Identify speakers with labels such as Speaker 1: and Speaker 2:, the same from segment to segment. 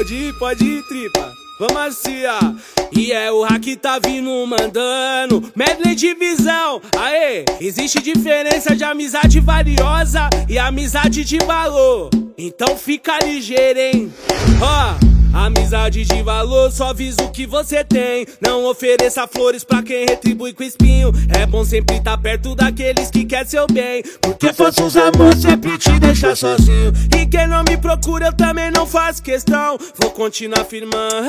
Speaker 1: Pode ir, pode ir, tripa. Vamos assim. E é o hack tá vindo mandando. Medley de visão. Aê, existe diferença de amizade valiosa e amizade de valor. Então fica ligeiro, hein? Ó. Amizade de valor, só avisa o que você tem. Não ofereça flores pra quem retribui com espinho. É bom sempre estar tá perto daqueles que quer seu bem. Porque falsos amor sempre te deixa sozinho. E quem não me procura, eu também não faço questão. Vou continuar firmando.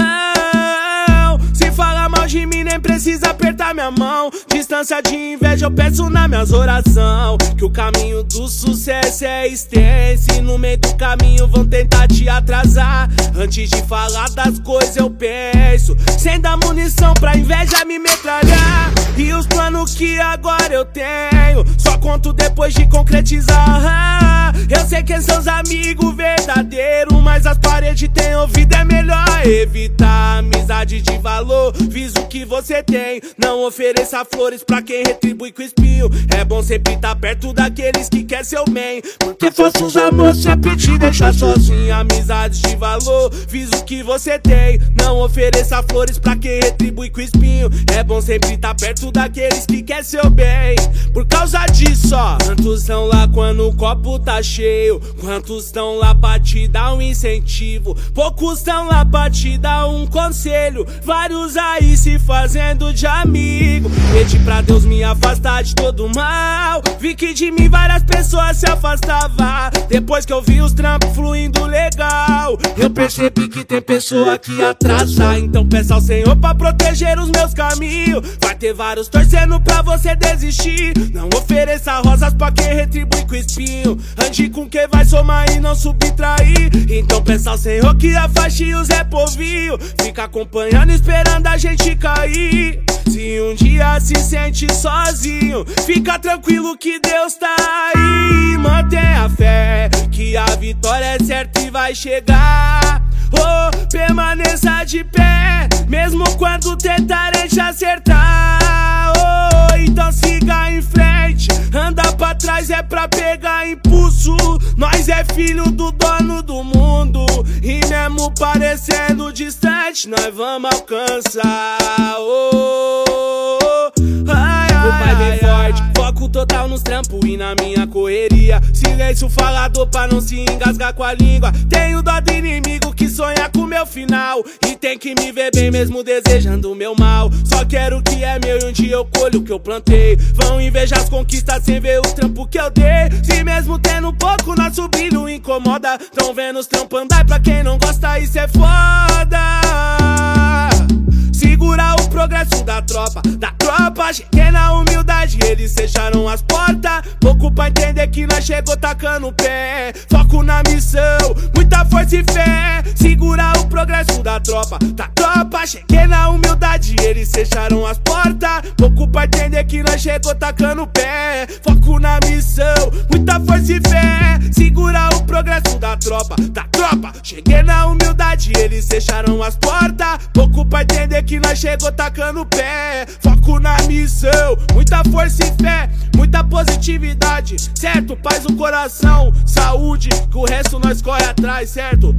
Speaker 1: Se fala mal de mim, nem precisa apertar minha mão. Distância de inveja, eu peço na minhas orações. Que o caminho do sucesso é extenso. E no meio do caminho vão tentar te atrasar. Antes de falar das coisas, eu penso. Sem dar munição pra inveja me metralhar. E os planos que agora eu tenho, só conto depois de concretizar. Eu sei quem são os amigos verdadeiros, mas as paredes têm ouvido, é melhor evitar amizade de valor. Visa o que você tem, não ofereça flores pra quem retribui com espinho. É bom sempre estar tá perto daqueles que quer seu bem, porque falsos amor sempre te deixa sozinho. Amizades de valor, visa o que você tem, não ofereça flores pra quem retribui com espinho. É bom sempre estar tá perto daqueles que quer seu bem, por causa disso, ó. Quantos estão lá quando o copo tá cheio? Quantos estão lá pra te dar um incentivo? Poucos estão lá pra te dar um conselho. Vários aí se fazendo de amigo. Pedi pra Deus me afastar de todo mal. Vi que de mim várias pessoas se afastavam. Depois que eu vi os trampos fluindo legal, eu percebi que tem pessoa que atrasa. Então peça ao Senhor pra proteger os meus caminhos. Vai ter vários torcendo pra você desistir. Não ofereça rosas pra quem retribui com espinho. Ande com quem vai somar e não subtrair. Então peça ao Senhor que afaste os Zé Povinho. Fica acompanhando, esperando a gente cair. Se um dia se sente sozinho, fica tranquilo que Deus tá aí. Mantenha a fé, que a vitória é certa e vai chegar. Oh, permaneça de pé, mesmo quando tentarem te acertar. É pra pegar impulso. Nós é filho do dono do mundo, e mesmo parecendo distante, nós vamos alcançar. Oh, foco total nos trampos e na minha correria. Silêncio falador pra não se engasgar com a língua. Tenho dó do inimigo que sonha com meu final. E tem que me ver bem mesmo desejando meu mal. Só quero o que é meu e um dia eu colho o que eu plantei. Vão invejar as conquistas sem ver os trampos que eu dei. Se mesmo tendo pouco, nosso brilho incomoda. Tão vendo os trampos andar pra quem não gosta, isso é foda. Segurar o progresso da tropa, da tropa. Cheguei na humildade, eles fecharam as portas. Pouco pra entender que nós chegou tacando o pé. Foco na missão, muita força e fé. Segurar o progresso da tropa, da tropa. Cheguei na humildade, eles fecharam as portas. Pouco pra entender que nós chegou tacando o pé. Foco na missão, muita força e fé. Segurar o progresso da tropa, da tropa. Cheguei na humildade, eles fecharam as portas. Pouco pra entender que nós chegou tacando pé. Foco na missão, muita força e fé, muita positividade, certo? Paz no coração, saúde, que o resto nós corre atrás, certo?